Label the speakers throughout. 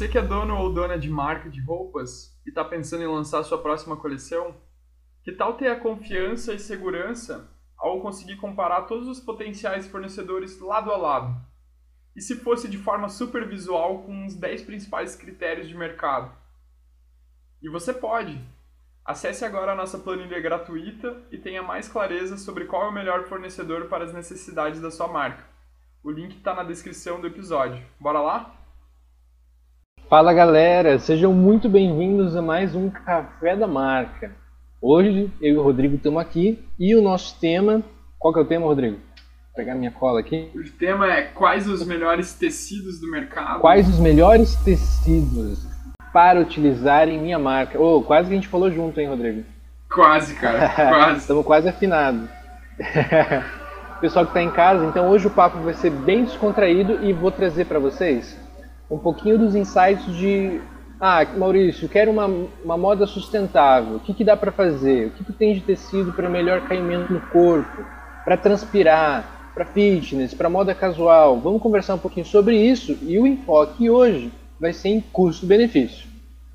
Speaker 1: Você que é dono ou dona de marca de roupas e está pensando em lançar sua próxima coleção, que tal ter a confiança e segurança ao conseguir comparar todos os potenciais fornecedores lado a lado? E se fosse de forma super visual com os 10 principais critérios de mercado? E você pode! Acesse agora a nossa planilha gratuita e tenha mais clareza sobre qual é o melhor fornecedor para as necessidades da sua marca. O link está na descrição do episódio. Bora lá?
Speaker 2: Fala galera, sejam muito bem-vindos a mais um Café da Marca. Hoje eu e o Rodrigo estamos aqui e o nosso tema. Qual que é o tema, Rodrigo? Vou pegar minha cola aqui.
Speaker 1: O tema é quais os melhores tecidos do mercado.
Speaker 2: Quais os melhores tecidos para utilizar em minha marca? Oh, quase que a gente falou junto, hein, Rodrigo?
Speaker 1: Quase, cara, quase.
Speaker 2: Estamos quase afinados. Pessoal que está em casa, então hoje o papo vai ser bem descontraído e vou trazer para vocês um pouquinho dos insights de ah, Maurício, quero uma, uma moda sustentável. O que, que dá para fazer? O que, que tem de tecido para melhor caimento no corpo, para transpirar, para fitness, para moda casual? Vamos conversar um pouquinho sobre isso e o enfoque hoje vai ser em custo-benefício.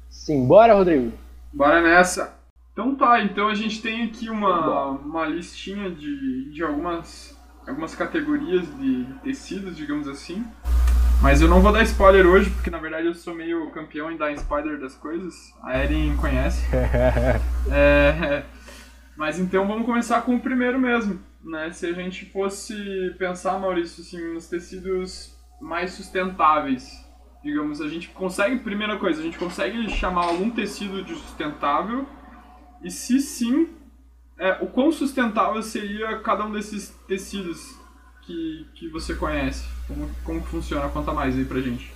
Speaker 2: Simbora, Rodrigo?
Speaker 1: Bora nessa! Então tá, então a gente tem aqui uma, uma listinha de, de algumas, algumas categorias de tecidos, digamos assim. Mas eu não vou dar spoiler hoje, porque na verdade eu sou meio campeão em dar spoiler das coisas. A Erin conhece. é, mas então vamos começar com o primeiro mesmo. Né? Se a gente fosse pensar, Maurício, assim, nos tecidos mais sustentáveis, digamos, a gente consegue, primeira coisa, a gente consegue chamar algum tecido de sustentável? E se sim, é, o quão sustentável seria cada um desses tecidos que, que você conhece? Como, como funciona? Conta mais aí pra gente.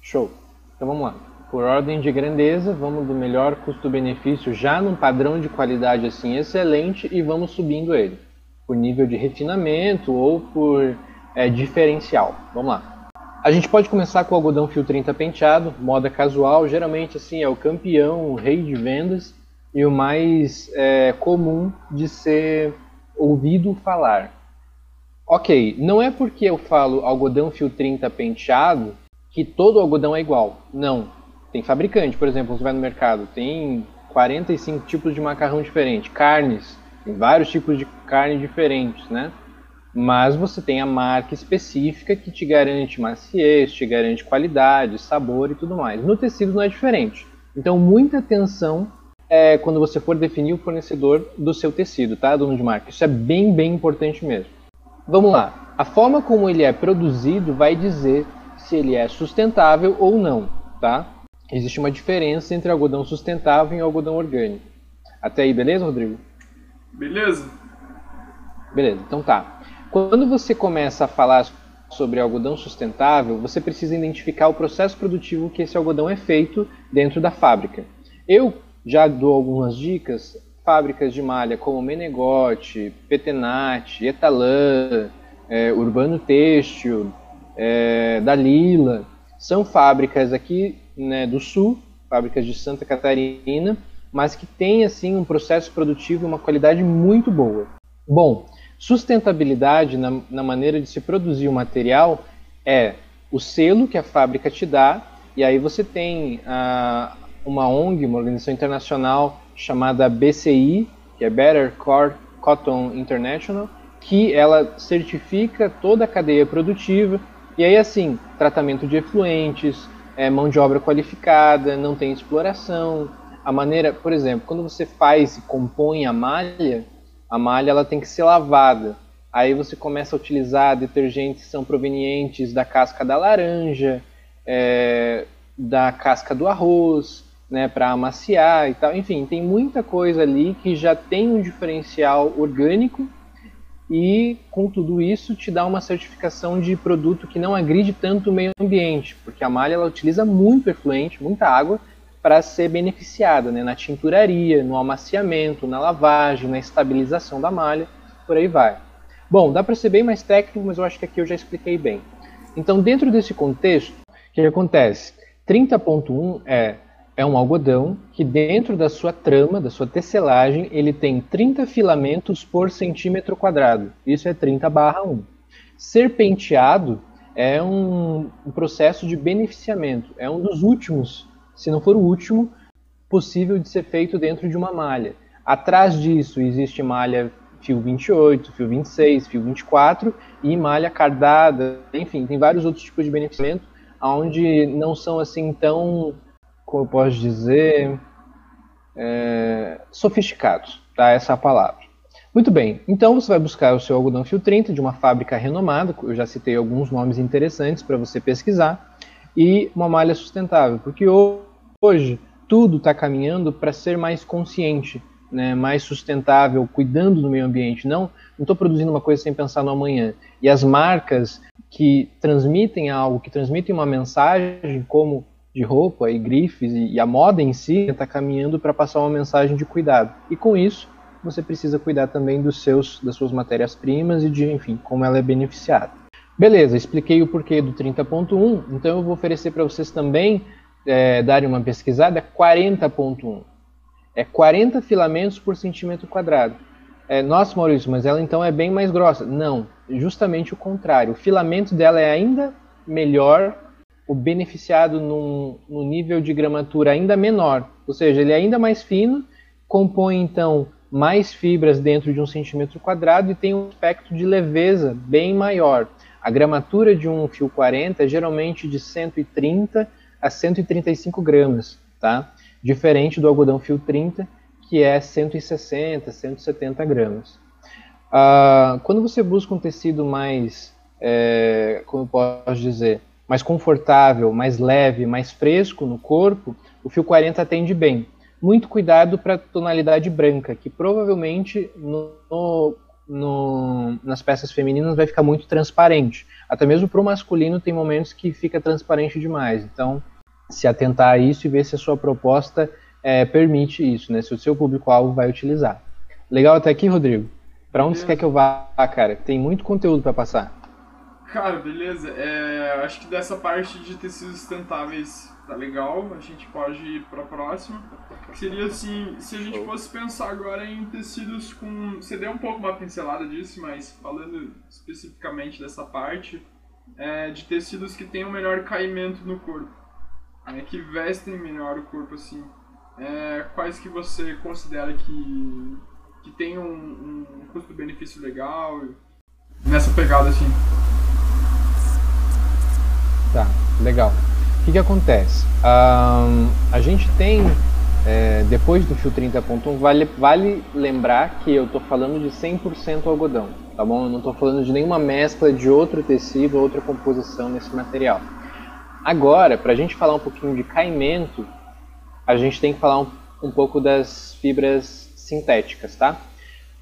Speaker 2: Show. Então vamos lá. Por ordem de grandeza, vamos do melhor custo-benefício já num padrão de qualidade assim excelente e vamos subindo ele. Por nível de refinamento ou por é, diferencial. Vamos lá. A gente pode começar com o algodão fio 30 penteado, moda casual, geralmente assim é o campeão, o rei de vendas e o mais é, comum de ser ouvido falar. Ok, não é porque eu falo algodão fio 30 penteado que todo algodão é igual. Não. Tem fabricante, por exemplo, você vai no mercado, tem 45 tipos de macarrão diferente, carnes, tem vários tipos de carne diferentes, né? Mas você tem a marca específica que te garante maciez, te garante qualidade, sabor e tudo mais. No tecido não é diferente. Então, muita atenção é, quando você for definir o fornecedor do seu tecido, tá, dono de marca? Isso é bem, bem importante mesmo. Vamos lá. A forma como ele é produzido vai dizer se ele é sustentável ou não, tá? Existe uma diferença entre algodão sustentável e algodão orgânico. Até aí, beleza, Rodrigo?
Speaker 1: Beleza.
Speaker 2: Beleza, então tá. Quando você começa a falar sobre algodão sustentável, você precisa identificar o processo produtivo que esse algodão é feito dentro da fábrica. Eu já dou algumas dicas fábricas de malha como Menegote, Petenat, Etalã, é, Urbano Têxtil, é, Dalila, são fábricas aqui né, do sul, fábricas de Santa Catarina, mas que têm assim um processo produtivo e uma qualidade muito boa. Bom, sustentabilidade na, na maneira de se produzir o material é o selo que a fábrica te dá, e aí você tem a, uma ONG, uma organização internacional chamada BCI, que é Better Cotton International, que ela certifica toda a cadeia produtiva e aí assim tratamento de efluentes, é, mão de obra qualificada, não tem exploração. A maneira, por exemplo, quando você faz e compõe a malha, a malha ela tem que ser lavada. Aí você começa a utilizar detergentes que são provenientes da casca da laranja, é, da casca do arroz, né, para amaciar e tal. Enfim, tem muita coisa ali que já tem um diferencial orgânico e com tudo isso te dá uma certificação de produto que não agride tanto o meio ambiente, porque a malha ela utiliza muito efluente, muita água para ser beneficiada né, na tinturaria, no amaciamento, na lavagem, na estabilização da malha, por aí vai. Bom, dá para ser bem mais técnico, mas eu acho que aqui eu já expliquei bem. Então, dentro desse contexto, o que acontece? 30.1 é é um algodão que dentro da sua trama, da sua tecelagem, ele tem 30 filamentos por centímetro quadrado. Isso é 30 barra 1. Serpenteado é um, um processo de beneficiamento. É um dos últimos, se não for o último, possível de ser feito dentro de uma malha. Atrás disso existe malha fio 28, fio 26, fio 24 e malha cardada, enfim, tem vários outros tipos de beneficiamento onde não são assim tão, como eu posso dizer, é, sofisticados, tá? Essa é palavra. Muito bem, então você vai buscar o seu algodão fio 30 de uma fábrica renomada, eu já citei alguns nomes interessantes para você pesquisar, e uma malha sustentável, porque hoje tudo está caminhando para ser mais consciente, né, mais sustentável, cuidando do meio ambiente. Não estou produzindo uma coisa sem pensar no amanhã. E as marcas que transmitem algo, que transmitem uma mensagem, como de roupa e grifes, e, a moda em si está caminhando para passar uma mensagem de cuidado. E com isso, você precisa cuidar também dos seus, das suas matérias-primas e de, enfim, como ela é beneficiada. Beleza, expliquei o porquê do 30.1, então eu vou oferecer para vocês também é, darem uma pesquisada 40.1. É 40 filamentos por centímetro quadrado. É, nossa, Maurício, mas ela então é bem mais grossa. Não, justamente o contrário. O filamento dela é ainda melhor, o beneficiado num, num nível de gramatura ainda menor. Ou seja, ele é ainda mais fino, compõe então mais fibras dentro de um centímetro quadrado e tem um aspecto de leveza bem maior. A gramatura de um fio 40 é geralmente de 130 a 135 gramas, tá? Diferente do algodão fio 30, que é 160, 170 gramas. Ah, quando você busca um tecido mais, é, como eu posso dizer, mais confortável, mais leve, mais fresco no corpo, o fio 40 atende bem muito cuidado para a tonalidade branca, que provavelmente no, no, nas peças femininas vai ficar muito transparente. Até mesmo para o masculino tem momentos que fica transparente demais. Então, se atentar a isso e ver se a sua proposta é, permite isso, né? Se o seu público-alvo vai utilizar. Legal até aqui, Rodrigo? Para onde você quer que eu vá, cara? Tem muito conteúdo para passar.
Speaker 1: Cara, beleza. É, acho que dessa parte de tecidos sustentáveis tá legal, a gente pode ir para a próxima. Seria assim, se a gente fosse pensar agora em tecidos com. Você deu um pouco uma pincelada disso, mas falando especificamente dessa parte, é, de tecidos que tenham melhor caimento no corpo, né, que vestem melhor o corpo assim. É, quais que você considera que, que tem um, um custo-benefício legal nessa pegada assim?
Speaker 2: Tá, legal. O que, que acontece? Um, a gente tem, é, depois do fio 30.1, vale, vale lembrar que eu estou falando de 100% algodão, tá bom? Eu não estou falando de nenhuma mescla de outro tecido, outra composição nesse material. Agora, para a gente falar um pouquinho de caimento, a gente tem que falar um, um pouco das fibras sintéticas, tá?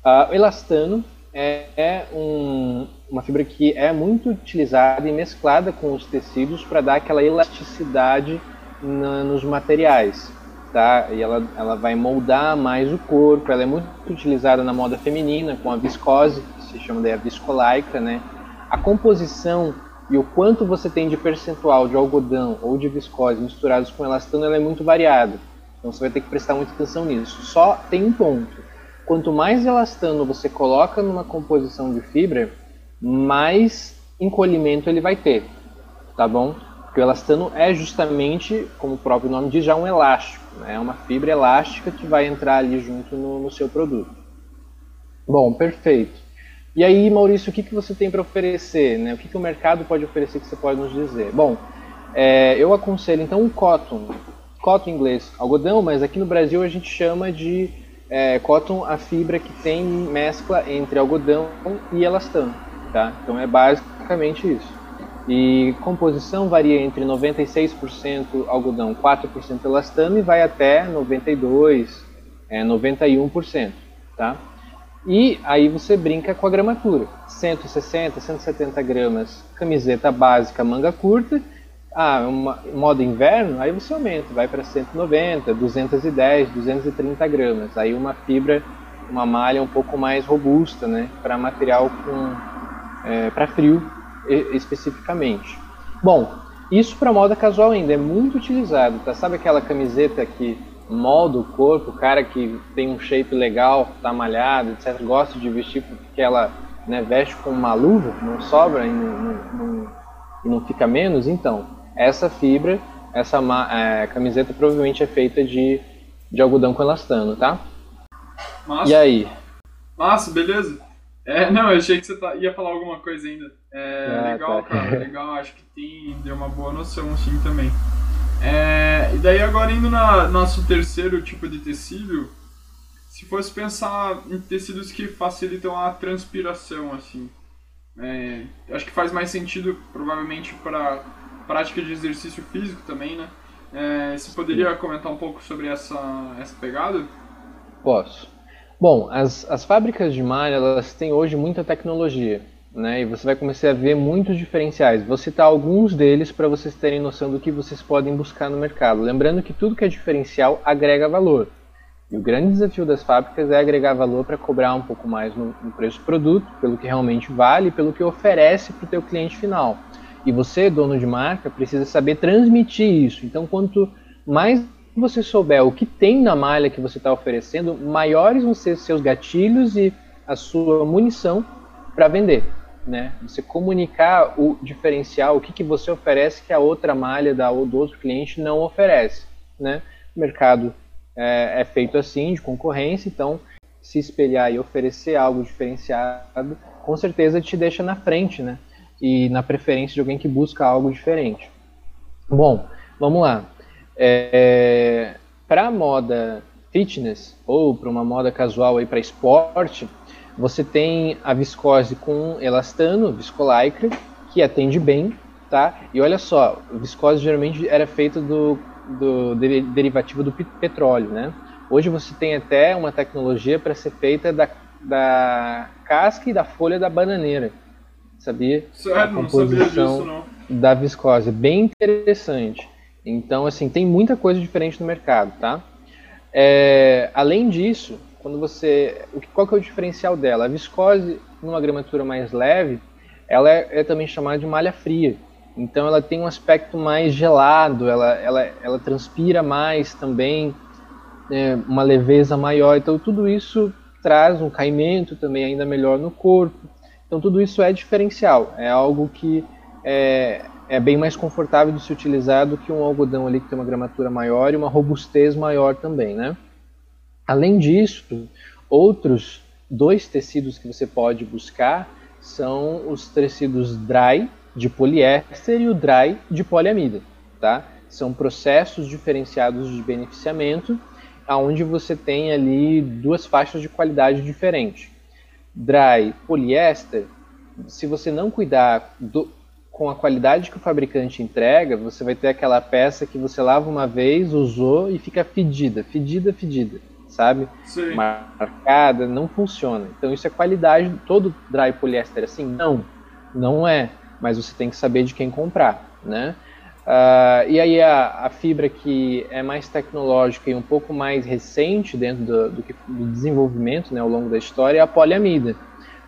Speaker 2: Uh, o elastano é, é um, uma fibra que é muito utilizada e mesclada com os tecidos para dar aquela elasticidade na, nos materiais. Tá? E ela, ela vai moldar mais o corpo, ela é muito utilizada na moda feminina, com a viscose, que se chama de a viscolaica, né? A composição e o quanto você tem de percentual de algodão ou de viscose misturados com elastano ela é muito variada. Então você vai ter que prestar muita atenção nisso. Só tem um ponto quanto mais elastano você coloca numa composição de fibra, mais encolhimento ele vai ter, tá bom? Porque o elastano é justamente, como o próprio nome diz, já um elástico, né? é uma fibra elástica que vai entrar ali junto no, no seu produto. Bom, perfeito. E aí, Maurício, o que, que você tem para oferecer? Né? O que, que o mercado pode oferecer que você pode nos dizer? Bom, é, eu aconselho então o cotton. Cotton em inglês, algodão, mas aqui no Brasil a gente chama de é, cotton a fibra que tem mescla entre algodão e elastano, tá? Então é basicamente isso. E composição varia entre 96% algodão, 4% elastano e vai até 92, é, 91%, tá? E aí você brinca com a gramatura. 160, 170 gramas camiseta básica manga curta ah, uma, modo inverno, aí você aumenta, vai para 190, 210, 230 gramas. Aí uma fibra, uma malha um pouco mais robusta, né, para material com é, para frio especificamente. Bom, isso para moda casual ainda é muito utilizado, tá? Sabe aquela camiseta que molda o corpo, o cara que tem um shape legal, tá malhado, etc, gosta de vestir porque ela né, veste com uma luva, não sobra no, no, no e não fica menos, então essa fibra, essa é, camiseta provavelmente é feita de, de algodão com elastano, tá?
Speaker 1: Massa.
Speaker 2: E aí?
Speaker 1: Massa, beleza. É, não, eu achei que você tá, ia falar alguma coisa ainda. É, ah, legal, tá. cara, legal. Acho que tem, deu uma boa noção assim também. É, e daí agora indo na nosso terceiro tipo de tecido, se fosse pensar em tecidos que facilitam a transpiração, assim, é, acho que faz mais sentido provavelmente para prática de exercício físico também, né? É, você poderia comentar um pouco sobre essa, essa pegada?
Speaker 2: Posso. Bom, as, as fábricas de malha elas têm hoje muita tecnologia né? E você vai começar a ver muitos diferenciais. Vou citar alguns deles para vocês terem noção do que vocês podem buscar no mercado. Lembrando que tudo que é diferencial agrega valor. E o grande desafio das fábricas é agregar valor para cobrar um pouco mais no, no, preço do produto, pelo que realmente vale, pelo que oferece para o teu cliente final. E você, dono de marca, precisa saber transmitir isso. Então, quanto mais você souber o que tem na malha que você está oferecendo, maiores vão ser seus gatilhos e a sua munição para vender né? Você comunicar o diferencial, o que, que você oferece que a outra malha da, do outro cliente não oferece, né? O mercado é, é feito assim, de concorrência, então se espelhar e oferecer algo diferenciado, com certeza te deixa na frente, né? E na preferência de alguém que busca algo diferente. Bom, vamos lá. É, para moda fitness ou para uma moda casual aí para esporte, você tem a viscose com elastano, viscolaicra, que atende bem, tá? E olha só, viscose geralmente era feita do, do derivativo do petróleo, né? Hoje você tem até uma tecnologia para ser feita da, da casca e da folha da bananeira, sabia?
Speaker 1: Sério, a composição disso, não.
Speaker 2: da viscose, bem interessante. Então, assim, tem muita coisa diferente no mercado, tá? É, além disso, quando você. Qual que é o diferencial dela? A viscose, numa gramatura mais leve, ela é, é, também chamada de malha fria. Então ela tem um aspecto mais gelado, ela, ela, ela transpira mais também, é, uma leveza maior. Então tudo isso traz um caimento também ainda melhor no corpo. Então tudo isso é diferencial, é algo que é, é bem mais confortável de se utilizar do que um algodão ali que tem uma gramatura maior e uma robustez maior também, né? Além disso, outros dois tecidos que você pode buscar são os tecidos dry de poliéster e o dry de poliamida, tá? São processos diferenciados de beneficiamento, aonde você tem ali duas faixas de qualidade diferentes. Dry poliéster, se você não cuidar do, com a qualidade que o fabricante entrega, você vai ter aquela peça que você lava uma vez, usou e fica fedida, fedida, fedida sabe?
Speaker 1: Sim.
Speaker 2: Marcada, não funciona. Então isso é qualidade. Todo dry poliéster assim? Não, não é. Mas você tem que saber de quem comprar, né? Uh, e aí a, a, fibra que é mais tecnológica e um pouco mais recente dentro do, do, do desenvolvimento né, ao longo da história é a poliamida.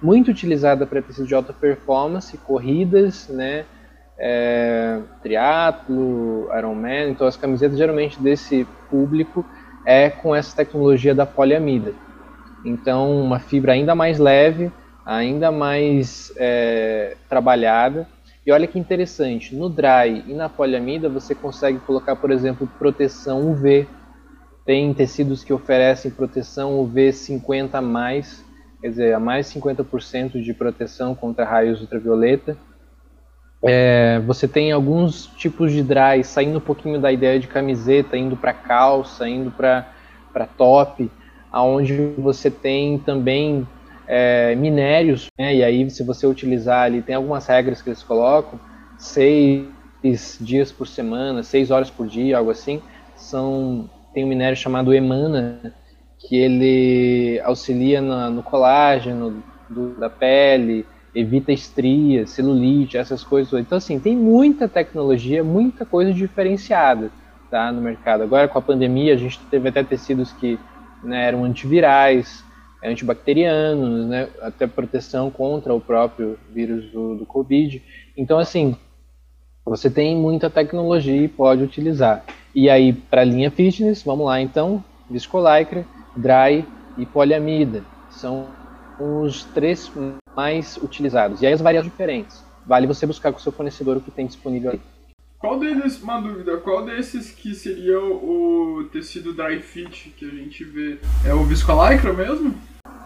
Speaker 2: Muito utilizada para tecido de alta performance, corridas, né, é, triatlo, Ironman, então as camisetas geralmente desse público é com essa tecnologia da poliamida. Então, uma fibra ainda mais leve, ainda mais é, trabalhada. E olha que interessante, no dry e na poliamida você consegue colocar, por exemplo, proteção UV. Tem tecidos que oferecem proteção UV 50 a mais, quer dizer, a mais 50% de proteção contra raios ultravioleta. É, você tem alguns tipos de dry saindo um pouquinho da ideia de camiseta, indo para calça, indo para top, aonde você tem também é, minérios, né, e aí se você utilizar ali, tem algumas regras que eles colocam, seis dias por semana, seis horas por dia, algo assim, são, tem um minério chamado emana, que ele auxilia no, no colágeno do, da pele, evita estrias, celulite, essas coisas. Então, assim, tem muita tecnologia, muita coisa diferenciada tá, no mercado. Agora, com a pandemia, a gente teve até tecidos que né, eram antivirais, antibacterianos, né, até proteção contra o próprio vírus do, do Covid. Então, assim, você tem muita tecnologia e pode utilizar. E aí, para a linha fitness, vamos lá então, viscolaicra, dry e poliamida. São os três mais utilizados. E aí as variações diferentes. vale você buscar com o seu fornecedor o que tem disponível ali.
Speaker 1: Qual deles, uma dúvida, qual desses que seria o tecido dry fit que a gente vê? É o viscolaicra mesmo?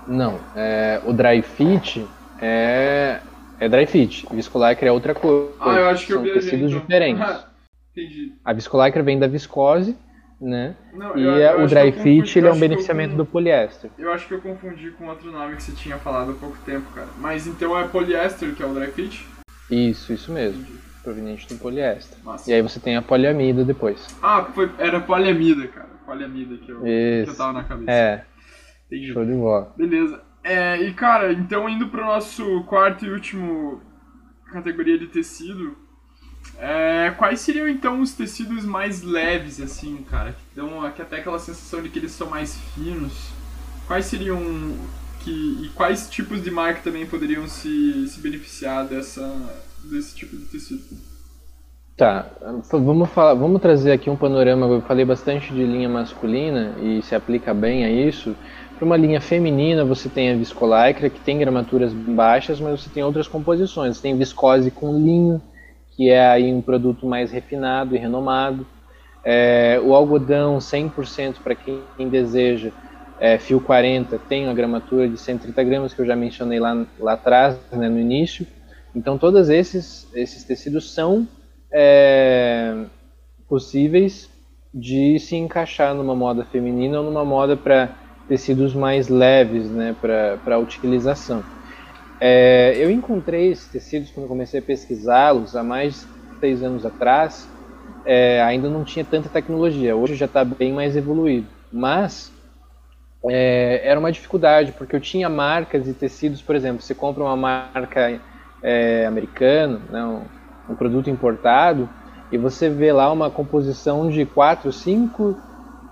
Speaker 2: Não, é, o dry fit é, é dry fit, viscolaicra é outra coisa.
Speaker 1: Ah, eu acho que
Speaker 2: São
Speaker 1: eu viajei,
Speaker 2: tecidos
Speaker 1: então.
Speaker 2: diferentes.
Speaker 1: Entendi.
Speaker 2: A viscolaicra vem da viscose, né?
Speaker 1: Não,
Speaker 2: E
Speaker 1: eu-
Speaker 2: é-
Speaker 1: eu
Speaker 2: o dry
Speaker 1: eu
Speaker 2: fit ele
Speaker 1: eu
Speaker 2: é um
Speaker 1: eu
Speaker 2: beneficiamento
Speaker 1: confundi-
Speaker 2: do poliéster.
Speaker 1: Eu acho que eu confundi com outro nome que você tinha falado há pouco tempo, cara. Mas então é poliéster que é o dry fit?
Speaker 2: Isso, isso mesmo, proveniente do poliéster.
Speaker 1: Massa.
Speaker 2: E aí você tem a poliamida depois.
Speaker 1: Ah, foi, era poliamida, cara. Poliamida que eu, que eu
Speaker 2: Isso.
Speaker 1: tava na cabeça.
Speaker 2: É,
Speaker 1: Entendi.
Speaker 2: show de bola.
Speaker 1: Beleza. É, e cara, então indo pro nosso quarto e último categoria de tecido, é, quais seriam então os tecidos mais leves, assim, cara? Que dão aqui até aquela sensação de que eles são mais finos. Quais seriam que. E quais tipos de marca também poderiam se, se beneficiar dessa, desse tipo de tecido?
Speaker 2: Tá, vamos, falar, vamos trazer aqui um panorama. Eu falei bastante de linha masculina e se aplica bem a isso. Para uma linha feminina, você tem a viscolaicra, que tem gramaturas baixas, mas você tem outras composições. Você tem viscose com linho, que é aí um produto mais refinado e renomado. É, o algodão 100% para quem deseja, é, fio 40, tem uma gramatura de 130 gramas, que eu já mencionei lá, lá atrás, né, no início. Então, todos esses, esses tecidos são é, possíveis de se encaixar numa moda feminina ou numa moda para tecidos mais leves, né, para utilização. É, eu encontrei esses tecidos quando comecei a pesquisá-los há mais de seis anos atrás. É, ainda não tinha tanta tecnologia, hoje já está bem mais evoluído. Mas é, era uma dificuldade, porque eu tinha marcas e tecidos, por exemplo, você compra uma marca é, americana, né, um, um produto importado, e você vê lá uma composição de quatro, cinco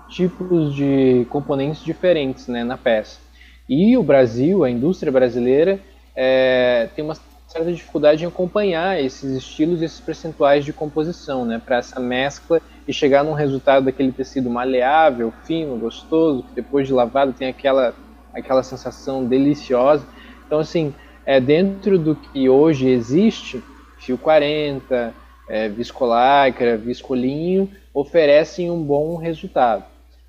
Speaker 2: tipos de componentes diferentes né, na peça. E o Brasil, a indústria brasileira, é, tem uma certa dificuldade em acompanhar esses estilos e esses percentuais de composição, né, para essa mescla e chegar num resultado daquele tecido maleável, fino, gostoso, que depois de lavado tem aquela, aquela sensação deliciosa. Então, assim, é, dentro do que hoje existe, fio 40, é, viscolaicra, viscolinho, oferecem um bom resultado.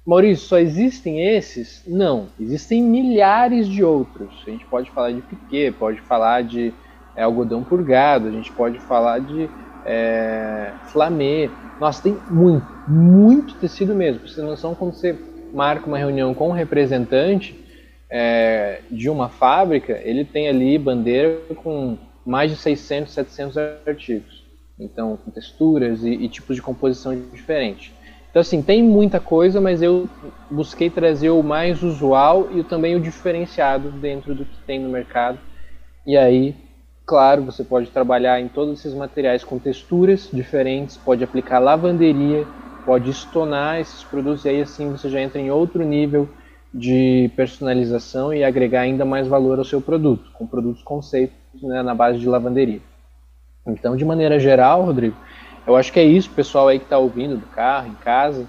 Speaker 2: Maurício, só existem esses? Não, existem milhares de outros. A gente pode falar de piquê, pode falar de é, algodão purgado, a gente pode falar de é, flamê. Nossa, tem muito, muito tecido mesmo. Pra você ter noção, quando você marca uma reunião com um representante é, de uma fábrica, ele tem ali bandeira com mais de 600, 700 artigos. Então, com texturas e, e tipos de composição diferentes. Então, assim, tem muita coisa, mas eu busquei trazer o mais usual e também o diferenciado dentro do que tem no mercado. E aí, claro, você pode trabalhar em todos esses materiais com texturas diferentes, pode aplicar lavanderia, pode estonar esses produtos, e aí assim você já entra em outro nível de personalização e agregar ainda mais valor ao seu produto, com produtos conceitos né, na base de lavanderia. Então, de maneira geral, Rodrigo, eu acho que é isso, pessoal aí que está ouvindo do carro, em casa,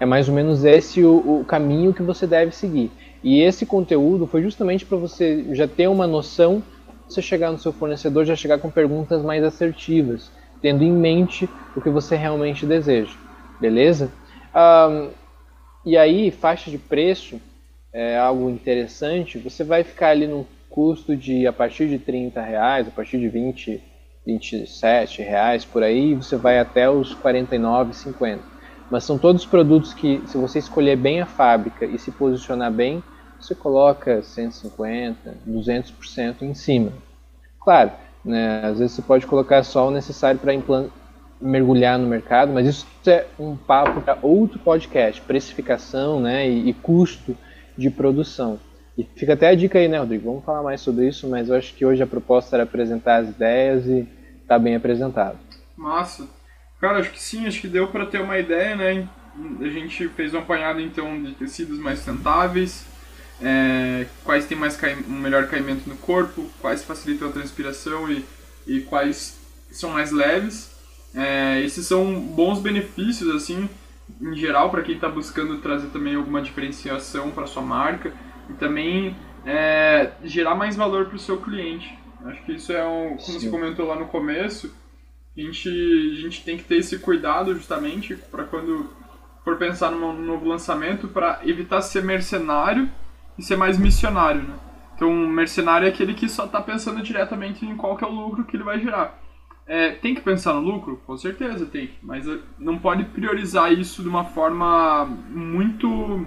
Speaker 2: é mais ou menos esse o, o caminho que você deve seguir. E esse conteúdo foi justamente para você já ter uma noção, você chegar no seu fornecedor, já chegar com perguntas mais assertivas, tendo em mente o que você realmente deseja, beleza? Um, e aí, faixa de preço é algo interessante, você vai ficar ali num custo de a partir de 30 reais, a partir de 20 27 reais por aí, você vai até os 49,50. Mas são todos produtos que, se você escolher bem a fábrica e se posicionar bem, você coloca 150, 200% em cima. Claro, né, às vezes você pode colocar só o necessário para mergulhar no mercado, mas isso é um papo para outro podcast, precificação né, e, e custo de produção. E fica até a dica aí, né, Rodrigo? Vamos falar mais sobre isso, mas eu acho que hoje a proposta era apresentar as ideias e tá bem apresentado.
Speaker 1: Massa. Cara, acho que sim, acho que deu para ter uma ideia, né? A gente fez um apanhado então de tecidos mais sustentáveis, é, quais têm mais um melhor caimento no corpo, quais facilitam a transpiração e, e quais são mais leves. É, esses são bons benefícios, assim, em geral, para quem está buscando trazer também alguma diferenciação para sua marca e também é, gerar mais valor para o seu cliente. Acho que isso é um, como Sim. você comentou lá no começo, a gente, a gente tem que ter esse cuidado justamente para quando for pensar num novo lançamento para evitar ser mercenário e ser mais missionário, né? Então, um mercenário é aquele que só está pensando diretamente em qual que é o lucro que ele vai gerar. É, tem que pensar no lucro? Com certeza tem, mas eh, não pode priorizar isso de uma forma muito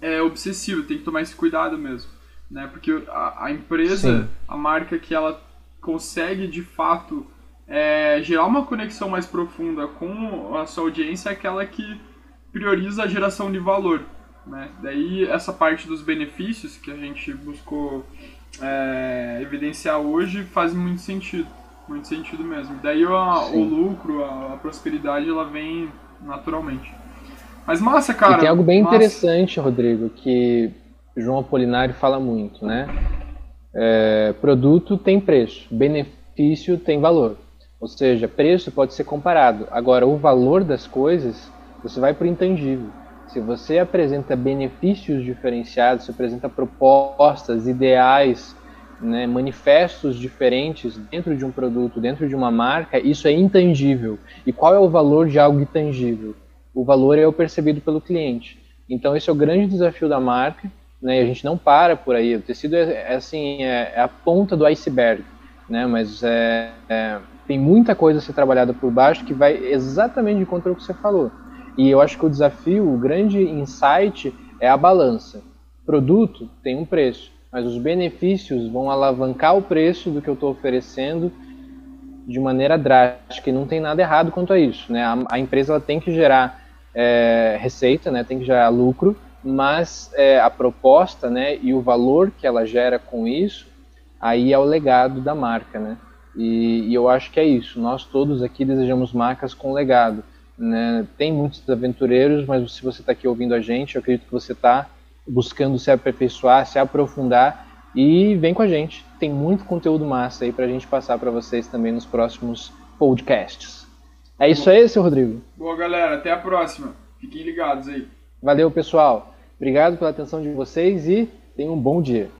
Speaker 1: é, obsessiva, tem que tomar esse cuidado mesmo. Né? Porque a, a empresa, Sim. a marca que ela consegue de fato é, gerar uma conexão mais profunda com a sua audiência é aquela que prioriza a geração de valor. Né? Daí essa parte dos benefícios que a gente buscou é, evidenciar hoje faz muito sentido, muito sentido mesmo. Daí a, o lucro, a, a, prosperidade, ela vem naturalmente. Mas massa, cara.
Speaker 2: E tem algo bem massa. interessante, Rodrigo, que João Apolinário fala muito, né? É, produto tem preço, benefício tem valor. Ou seja, preço pode ser comparado. Agora, o valor das coisas, você vai para o intangível. Se você apresenta benefícios diferenciados, se apresenta propostas, ideais, né, manifestos diferentes dentro de um produto, dentro de uma marca, isso é intangível. E qual é o valor de algo intangível? O valor é o percebido pelo cliente. Então esse é o grande desafio da marca, né, e a gente não para por aí. O tecido é, é assim, é, é, a ponta do iceberg, né, mas é, é, tem muita coisa a ser trabalhada por baixo que vai exatamente de contra o que você falou. E eu acho que o desafio, o grande insight é a balança. Produto tem um preço, mas os benefícios vão alavancar o preço do que eu estou oferecendo de maneira drástica. E não tem nada errado quanto a isso. Né? A, a empresa ela tem que gerar é, receita, né? tem que gerar lucro, mas é, a proposta né, e o valor que ela gera com isso, aí é o legado da marca. Né? E, e eu acho que é isso. Nós todos aqui desejamos marcas com legado. Né? Tem muitos aventureiros, mas se você está aqui ouvindo a gente, eu acredito que você está buscando se aperfeiçoar, se aprofundar e vem com a gente. Tem muito conteúdo massa aí para a gente passar para vocês também nos próximos podcasts. É isso aí, seu Rodrigo.
Speaker 1: Boa, galera. Até a próxima. Fiquem ligados aí.
Speaker 2: Valeu, pessoal. Obrigado pela atenção de vocês e tenham um bom dia.